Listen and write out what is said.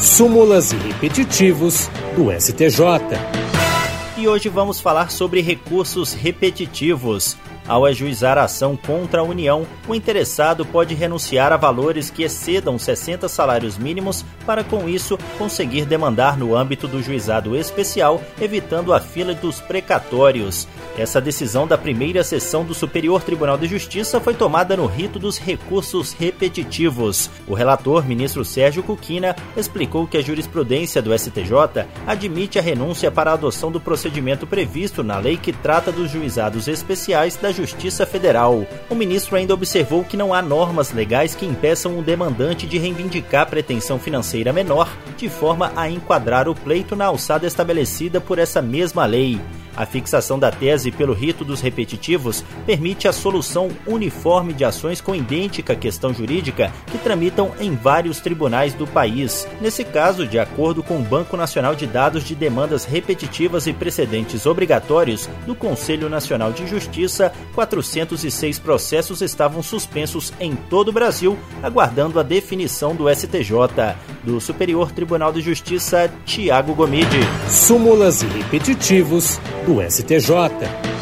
súmulas e repetitivos do STJ. E hoje vamos falar sobre recursos repetitivos. Ao ajuizar a ação contra a União, o interessado pode renunciar a valores que excedam 60 salários mínimos para, com isso, conseguir demandar no âmbito do juizado especial, evitando a fila dos precatórios. Essa decisão da primeira sessão do Superior Tribunal de Justiça foi tomada no rito dos recursos repetitivos. O relator, ministro Sérgio Cuquina, explicou que a jurisprudência do STJ admite a renúncia para a adoção do procedimento previsto na lei que trata dos juizados especiais da Justiça Federal. O ministro ainda observou que não há normas legais que impeçam o demandante de reivindicar pretensão financeira menor, de forma a enquadrar o pleito na alçada estabelecida por essa mesma lei. A fixação da tese pelo rito dos repetitivos permite a solução uniforme de ações com idêntica questão jurídica que tramitam em vários tribunais do país. Nesse caso, de acordo com o Banco Nacional de Dados de Demandas Repetitivas e Precedentes Obrigatórios do Conselho Nacional de Justiça, 406 processos estavam suspensos em todo o Brasil, aguardando a definição do STJ. Do Superior Tribunal de Justiça, Tiago Gomide. Súmulas e repetitivos do STJ.